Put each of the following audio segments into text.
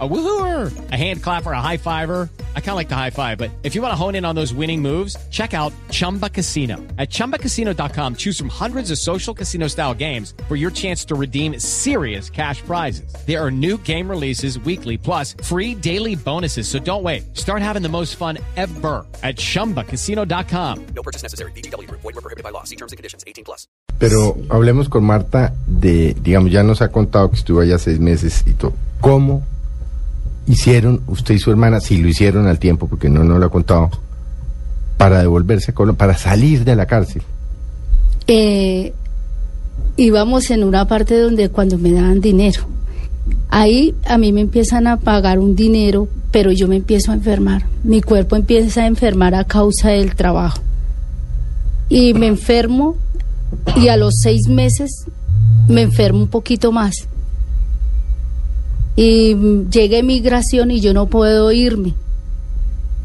A woohooer, a hand clapper, a high fiver. I kind of like the high five, but if you want to hone in on those winning moves, check out Chumba Casino. At chumbacasino.com, choose from hundreds of social casino style games for your chance to redeem serious cash prizes. There are new game releases weekly, plus free daily bonuses. So don't wait. Start having the most fun ever at chumbacasino.com. No purchase necessary. BGW. Void were prohibited by law. See terms and conditions. 18 plus. Pero hablemos con Marta de, digamos, ya nos ha contado que estuvo allá seis meses y todo. ¿Cómo hicieron usted y su hermana, si lo hicieron al tiempo, porque no nos lo ha contado, para devolverse a Colombia, para salir de la cárcel? eh, íbamos en una parte donde cuando me daban dinero, ahí a mí me empiezan a pagar un dinero, pero yo me empiezo a enfermar. Mi cuerpo empieza a enfermar a causa del trabajo. Y me enfermo y a los seis meses me enfermo un poquito más. Y mm, llega migración y yo no puedo irme.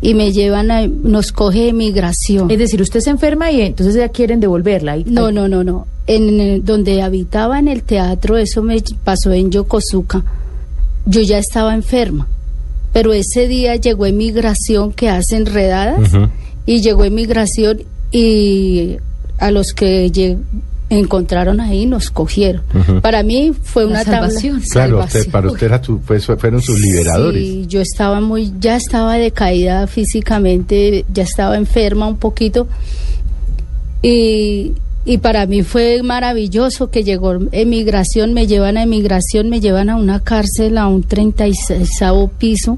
Y me llevan a, nos coge migración. Es decir, usted se enferma y entonces ya quieren devolverla. Y- No, no, no, no. En, eh, donde habitaba en el teatro, eso me pasó en Yokosuka. Yo ya estaba enferma. Pero ese día llegó emigración que hacen redadas y llegó emigración y a los que encontraron ahí nos cogieron. Para mí fue La una tabla- salvación. Claro, usted, salvación. para usted era fueron sus liberadores. Sí, yo estaba muy, ya estaba decaída físicamente, ya estaba enferma un poquito. Y, y para mí fue maravilloso que llegó emigración, me llevan a emigración, me llevan a una cárcel a un 36 piso.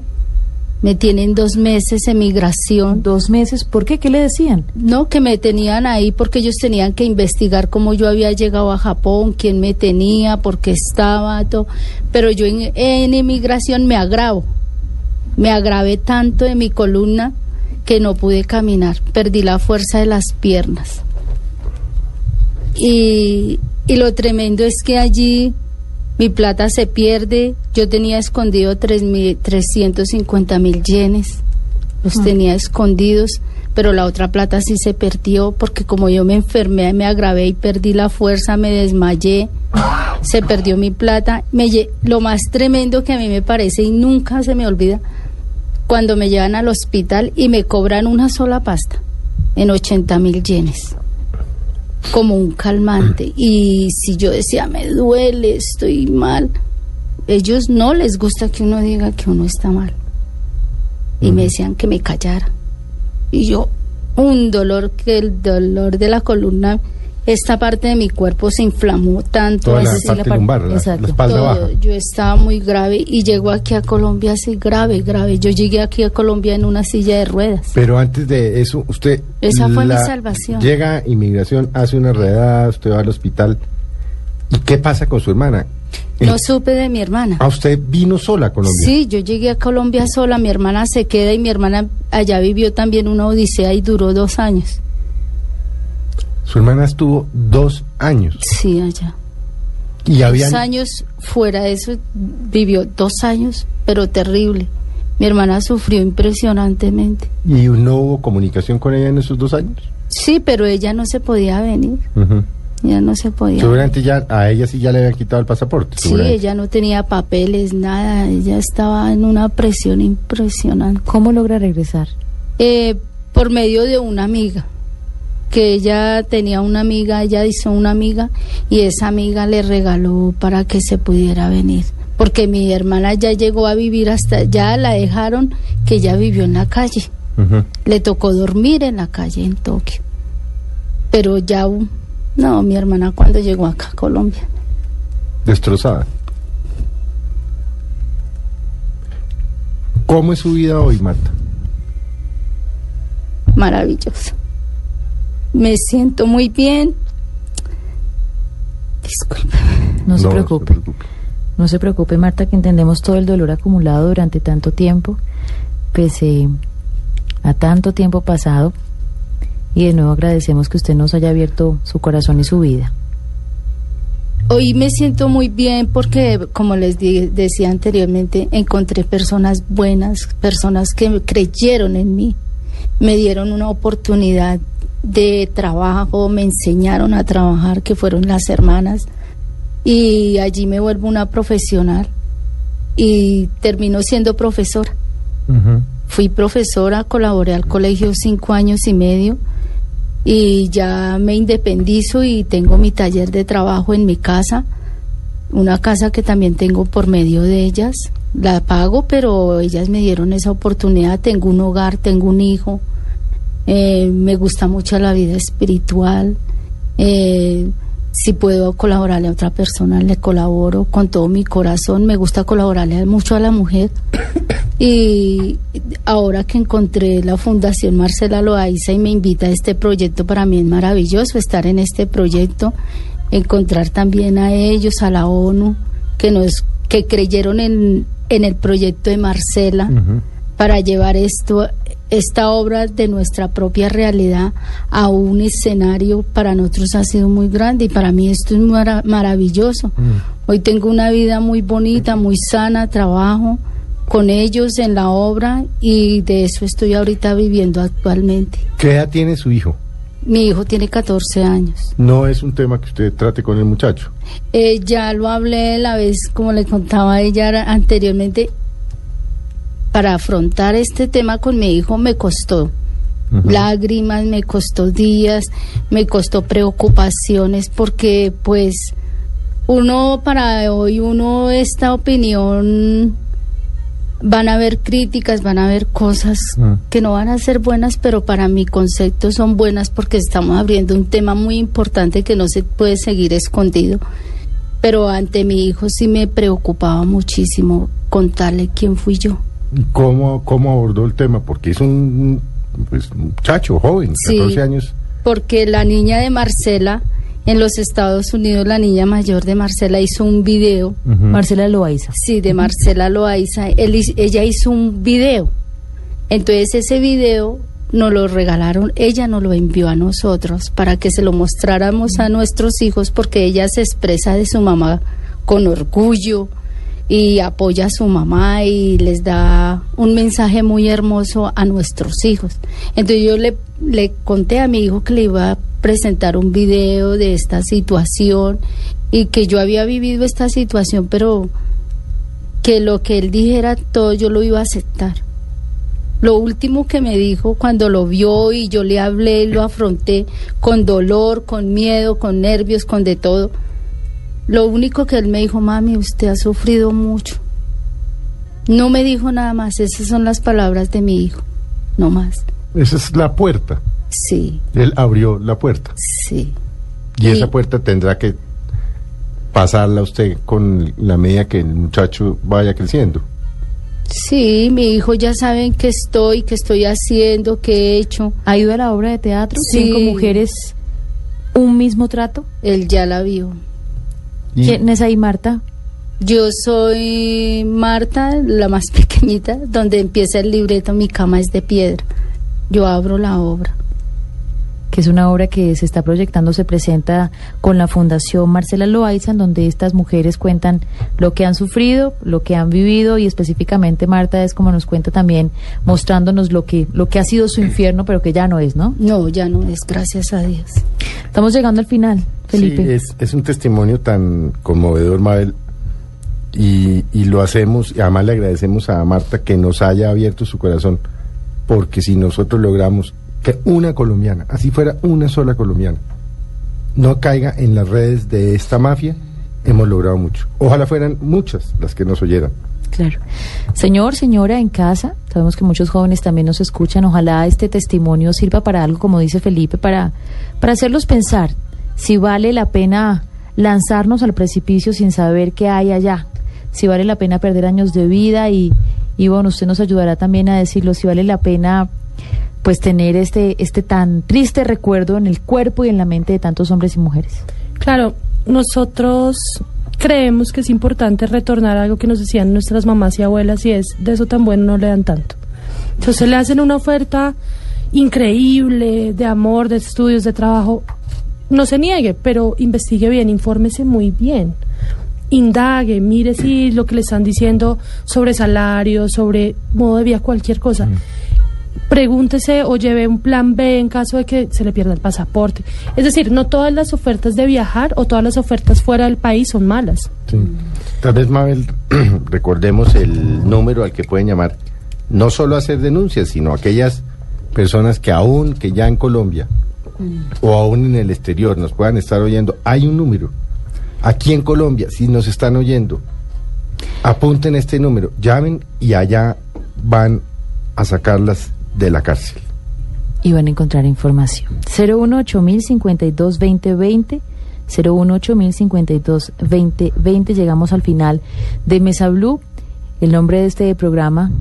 Me tienen dos meses emigración. Dos meses. ¿Por qué? ¿Qué le decían? No, que me tenían ahí porque ellos tenían que investigar cómo yo había llegado a Japón, quién me tenía, por qué estaba, todo. Pero yo en, en inmigración me agravo. Me agravé tanto de mi columna que no pude caminar. Perdí la fuerza de las piernas. Y, y lo tremendo es que allí mi plata se pierde. Yo tenía escondido tres mil- 350 mil yenes. Los tenía escondidos, pero la otra plata sí se perdió porque como yo me enfermé, me agravé y perdí la fuerza, me desmayé, se perdió mi plata. Me lle- lo más tremendo que a mí me parece y nunca se me olvida, cuando me llevan al hospital y me cobran una sola pasta en 80 mil yenes como un calmante. Y si yo decía, me duele, estoy mal, ellos no les gusta que uno diga que uno está mal. Y me decían que me callara. Y yo, un dolor, que el dolor de la columna, esta parte de mi cuerpo se inflamó tanto. Toda la parte par- lumbar, la, la exacto. espalda todo. baja. Yo estaba muy grave y llego aquí a Colombia así grave, grave. Yo llegué aquí a Colombia en una silla de ruedas. Pero antes de eso, usted... Esa fue mi salvación. Llega inmigración, hace una redada, usted va al hospital. ¿Y qué pasa con su hermana? No supe de mi hermana. Ah, usted vino sola a Colombia. Sí, yo llegué a Colombia sola, mi hermana se queda y mi hermana allá vivió también una odisea y duró dos años. Su hermana estuvo dos años. Sí, allá. Y habían... Dos años fuera de eso, vivió dos años, pero terrible. Mi hermana sufrió impresionantemente. ¿Y no hubo comunicación con ella en esos dos años? Sí, pero ella no se podía venir, Ujú. Ella no se podía. Seguramente ya a ella sí ya le habían quitado el pasaporte. Sí, ella no tenía papeles, nada, ella estaba en una presión impresionante. ¿Cómo logra regresar? Eh, por medio de una amiga, que ella tenía una amiga, ella hizo una amiga y esa amiga le regaló para que se pudiera venir. Porque mi hermana ya llegó a vivir hasta, ya la dejaron que ella vivió en la calle. Le tocó dormir en la calle en Tokio. Pero ya, no, mi hermana cuando llegó acá a Colombia. Destrozada. ¿Cómo es su vida hoy, Marta? maravillosa. Me siento muy bien. Disculpe. No se preocupe. preocupe. No se preocupe, Marta, que entendemos todo el dolor acumulado durante tanto tiempo, pese a tanto tiempo pasado. Y de nuevo agradecemos que usted nos haya abierto su corazón y su vida. Hoy me siento muy bien porque, como les di- decía anteriormente, encontré personas buenas, personas que creyeron en mí, me dieron una oportunidad de trabajo, me enseñaron a trabajar, que fueron las hermanas, y allí me vuelvo una profesional y termino siendo profesora. Fui profesora, colaboré al colegio cinco años y medio y ya me independizo y tengo mi taller de trabajo en mi casa, una casa que también tengo por medio de ellas. La pago, pero ellas me dieron esa oportunidad. Tengo un hogar, tengo un hijo. Eh, me gusta mucho la vida espiritual. Eh, si puedo colaborarle a otra persona, le colaboro con todo mi corazón. Me gusta colaborarle mucho a la mujer. Y ahora que encontré la Fundación Marcela Loaiza y me invita a este proyecto, para mí es maravilloso estar en este proyecto, encontrar también a ellos, a la ONU, que nos que creyeron en, en el proyecto de Marcela para llevar esto esta obra de nuestra propia realidad a un escenario para nosotros ha sido muy grande y para mí esto es mara- maravilloso. Hoy tengo una vida muy bonita, muy sana, trabajo con ellos en la obra y de eso estoy ahorita viviendo actualmente. ¿Qué edad tiene su hijo? Mi hijo tiene 14 años. No es un tema que usted trate con el muchacho. Eh, ya lo hablé la vez, como le contaba ella anteriormente, para afrontar este tema con mi hijo me costó lágrimas, me costó días, me costó preocupaciones, porque pues uno para hoy, uno esta opinión, van a haber críticas, van a haber cosas Mm. que no van a ser buenas, pero para mi concepto son buenas porque estamos abriendo un tema muy importante que no se puede seguir escondido. Pero ante mi hijo sí me preocupaba muchísimo contarle quién fui yo. ¿Y ¿Cómo, ¿Cómo abordó el tema? Porque es un pues, muchacho joven, Sí. 14 años. Porque la niña de Marcela, en los Estados Unidos, la niña mayor de Marcela hizo un video. Marcela Loaiza. Sí, de Marcela Loaiza. Él ella hizo un video. Entonces ese video nos lo regalaron, ella nos lo envió a nosotros para que se lo mostráramos a nuestros hijos porque ella se expresa de su mamá con orgullo y apoya a su mamá y les da un mensaje muy hermoso a nuestros hijos. Entonces yo le, le conté a mi hijo que le iba a presentar un video de esta situación y que yo había vivido esta situación, pero que lo que él dijera todo yo lo iba a aceptar. Lo último que me dijo cuando lo vio y yo le hablé, lo afronté con dolor, con miedo, con nervios, con de todo. Lo único que él me dijo, mami, usted ha sufrido mucho. No me dijo nada más, esas son las palabras de mi hijo, no más. Esa es la puerta. Sí, Él abrió la puerta. sí. Y esa puerta tendrá que pasarla usted con la medida que el muchacho vaya creciendo. Sí, mi hijo ya saben que estoy, que estoy haciendo, que he hecho. ¿Ha ido a la obra de teatro? Sí. Cinco mujeres, un mismo trato. Él ya la vio. ¿Quién es ahí, Marta? Yo soy Marta, la más pequeñita, donde empieza el libreto Mi cama es de piedra. Yo abro la obra. Que es una obra que se está proyectando, se presenta con la Fundación Marcela Loaiza, en donde estas mujeres cuentan lo que han sufrido, lo que han vivido y específicamente Marta es como nos cuenta también mostrándonos lo que lo que ha sido su infierno, pero que ya no es, ¿no? No, ya no es, gracias a Dios. Estamos llegando al final, Felipe. Sí, es, es un testimonio tan conmovedor, Mabel. Y, y lo hacemos, y además le agradecemos a Marta que nos haya abierto su corazón, porque si nosotros logramos que una colombiana, así fuera una sola colombiana, no caiga en las redes de esta mafia, hemos logrado mucho. Ojalá fueran muchas las que nos oyeran. Claro. Señor, señora, en casa, sabemos que muchos jóvenes también nos escuchan. Ojalá este testimonio sirva para algo, como dice Felipe, para, para hacerlos pensar si vale la pena lanzarnos al precipicio sin saber qué hay allá, si vale la pena perder años de vida y, y bueno, usted nos ayudará también a decirlo, si vale la pena pues tener este, este tan triste recuerdo en el cuerpo y en la mente de tantos hombres y mujeres. Claro, nosotros creemos que es importante retornar a algo que nos decían nuestras mamás y abuelas y es de eso tan bueno no le dan tanto. Entonces le hacen una oferta increíble de amor, de estudios, de trabajo. No se niegue, pero investigue bien, infórmese muy bien. Indague, mire si lo que le están diciendo sobre salario, sobre modo de vida, cualquier cosa. Pregúntese o lleve un plan B en caso de que se le pierda el pasaporte. Es decir, no todas las ofertas de viajar o todas las ofertas fuera del país son malas. Tal vez, Mabel, recordemos el número al que pueden llamar, no solo hacer denuncias, sino aquellas personas que aún, que ya en Colombia o aún en el exterior nos puedan estar oyendo. Hay un número. Aquí en Colombia, si nos están oyendo, apunten este número, llamen y allá van a sacarlas de la cárcel. y van a encontrar información. 018-052-2020, 018-052-2020. Llegamos al final de Mesa Blue. El nombre de este programa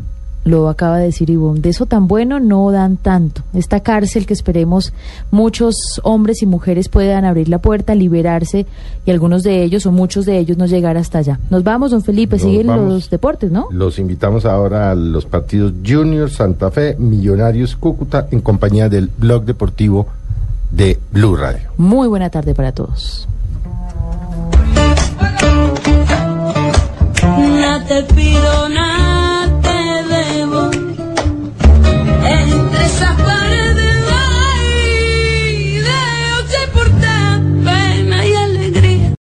lo acaba de decir Ivonne. De eso tan bueno no dan tanto. Esta cárcel que esperemos muchos hombres y mujeres puedan abrir la puerta, liberarse y algunos de ellos o muchos de ellos no llegar hasta allá. Nos vamos, don Felipe. Nos Siguen vamos. los deportes, ¿no? Los invitamos ahora a los partidos Junior Santa Fe, Millonarios Cúcuta, en compañía del blog deportivo de Blue Radio. Muy buena tarde para todos. No te pido nada.